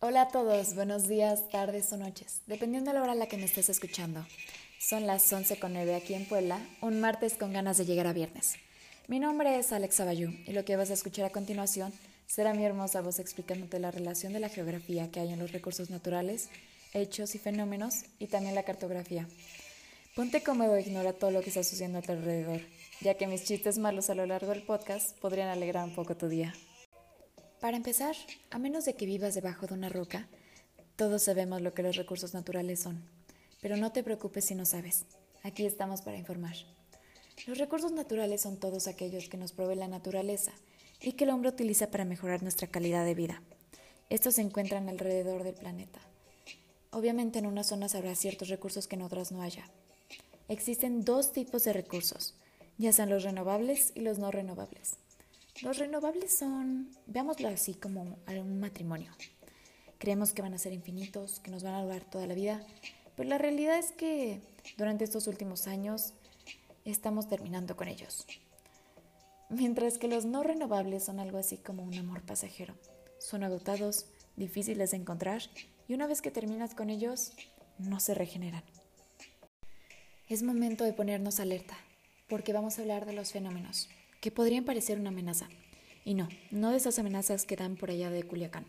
Hola a todos, buenos días, tardes o noches, dependiendo de la hora a la que me estés escuchando. Son las 11.09 aquí en Puebla, un martes con ganas de llegar a viernes. Mi nombre es Alexa Bayú y lo que vas a escuchar a continuación será mi hermosa voz explicándote la relación de la geografía que hay en los recursos naturales, hechos y fenómenos y también la cartografía. Ponte cómodo e ignora todo lo que está sucediendo a tu alrededor, ya que mis chistes malos a lo largo del podcast podrían alegrar un poco tu día. Para empezar, a menos de que vivas debajo de una roca, todos sabemos lo que los recursos naturales son. Pero no te preocupes si no sabes. Aquí estamos para informar. Los recursos naturales son todos aquellos que nos provee la naturaleza y que el hombre utiliza para mejorar nuestra calidad de vida. Estos se encuentran alrededor del planeta. Obviamente en unas zonas habrá ciertos recursos que en otras no haya. Existen dos tipos de recursos, ya sean los renovables y los no renovables. Los renovables son, veámoslo así, como un matrimonio. Creemos que van a ser infinitos, que nos van a durar toda la vida, pero la realidad es que durante estos últimos años estamos terminando con ellos. Mientras que los no renovables son algo así como un amor pasajero. Son agotados, difíciles de encontrar y una vez que terminas con ellos, no se regeneran. Es momento de ponernos alerta, porque vamos a hablar de los fenómenos que podrían parecer una amenaza. Y no, no de esas amenazas que dan por allá de Culiacán.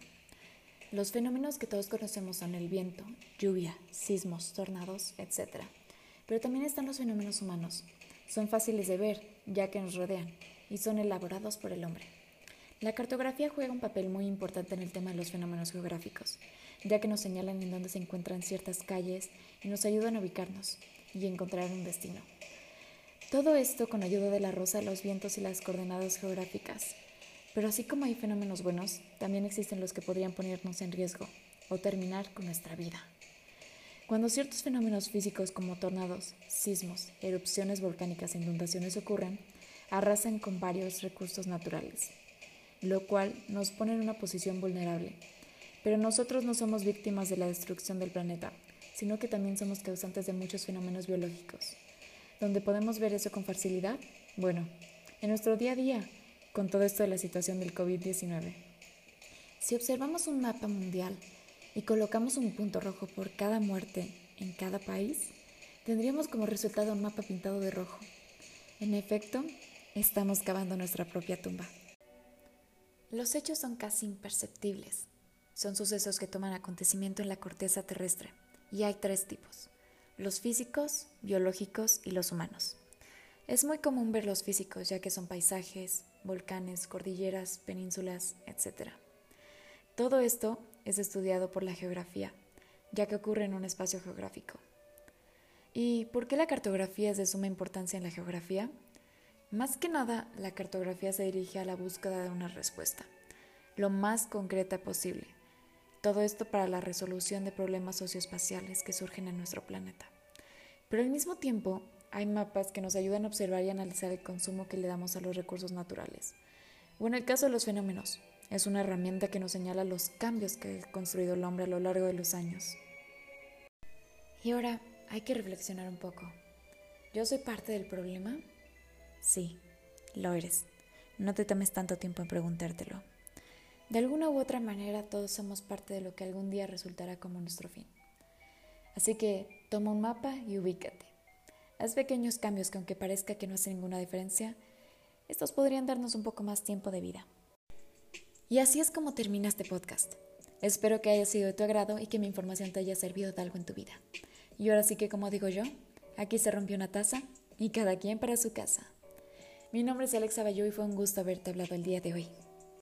Los fenómenos que todos conocemos son el viento, lluvia, sismos, tornados, etc. Pero también están los fenómenos humanos. Son fáciles de ver, ya que nos rodean, y son elaborados por el hombre. La cartografía juega un papel muy importante en el tema de los fenómenos geográficos, ya que nos señalan en dónde se encuentran ciertas calles y nos ayudan a ubicarnos y encontrar un destino. Todo esto con ayuda de la rosa, los vientos y las coordenadas geográficas. Pero así como hay fenómenos buenos, también existen los que podrían ponernos en riesgo o terminar con nuestra vida. Cuando ciertos fenómenos físicos como tornados, sismos, erupciones volcánicas e inundaciones ocurren, arrasan con varios recursos naturales, lo cual nos pone en una posición vulnerable. Pero nosotros no somos víctimas de la destrucción del planeta, sino que también somos causantes de muchos fenómenos biológicos. ¿Dónde podemos ver eso con facilidad? Bueno, en nuestro día a día, con todo esto de la situación del COVID-19. Si observamos un mapa mundial y colocamos un punto rojo por cada muerte en cada país, tendríamos como resultado un mapa pintado de rojo. En efecto, estamos cavando nuestra propia tumba. Los hechos son casi imperceptibles. Son sucesos que toman acontecimiento en la corteza terrestre, y hay tres tipos los físicos, biológicos y los humanos. Es muy común ver los físicos ya que son paisajes, volcanes, cordilleras, penínsulas, etc. Todo esto es estudiado por la geografía, ya que ocurre en un espacio geográfico. ¿Y por qué la cartografía es de suma importancia en la geografía? Más que nada, la cartografía se dirige a la búsqueda de una respuesta, lo más concreta posible, todo esto para la resolución de problemas socioespaciales que surgen en nuestro planeta. Pero al mismo tiempo, hay mapas que nos ayudan a observar y analizar el consumo que le damos a los recursos naturales. O en el caso de los fenómenos, es una herramienta que nos señala los cambios que ha construido el hombre a lo largo de los años. Y ahora hay que reflexionar un poco. ¿Yo soy parte del problema? Sí, lo eres. No te tomes tanto tiempo en preguntártelo. De alguna u otra manera todos somos parte de lo que algún día resultará como nuestro fin. Así que toma un mapa y ubícate. Haz pequeños cambios que aunque parezca que no hacen ninguna diferencia, estos podrían darnos un poco más tiempo de vida. Y así es como termina este podcast. Espero que haya sido de tu agrado y que mi información te haya servido de algo en tu vida. Y ahora sí que como digo yo, aquí se rompió una taza y cada quien para su casa. Mi nombre es Alexa Bayou y fue un gusto haberte hablado el día de hoy.